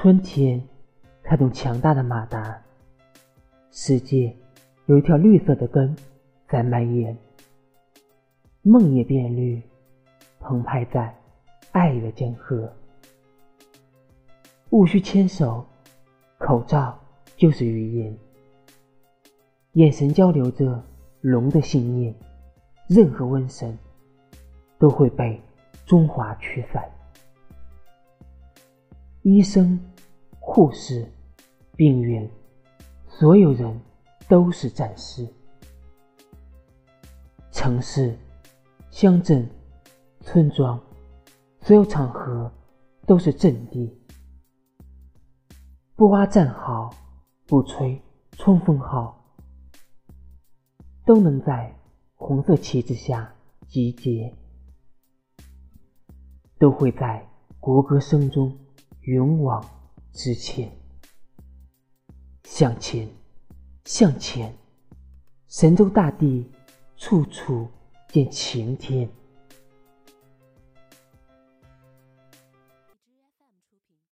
春天开动强大的马达，世界有一条绿色的根在蔓延，梦也变绿，澎湃在爱的江河。无需牵手，口罩就是语言，眼神交流着龙的信念，任何瘟神都会被中华驱散。医生、护士、病人，所有人都是战士。城市、乡镇、村庄，所有场合都是阵地。不挖战壕，不吹冲锋号，都能在红色旗帜下集结，都会在国歌声中勇往直前，向前，向前，神州大地处处见晴天。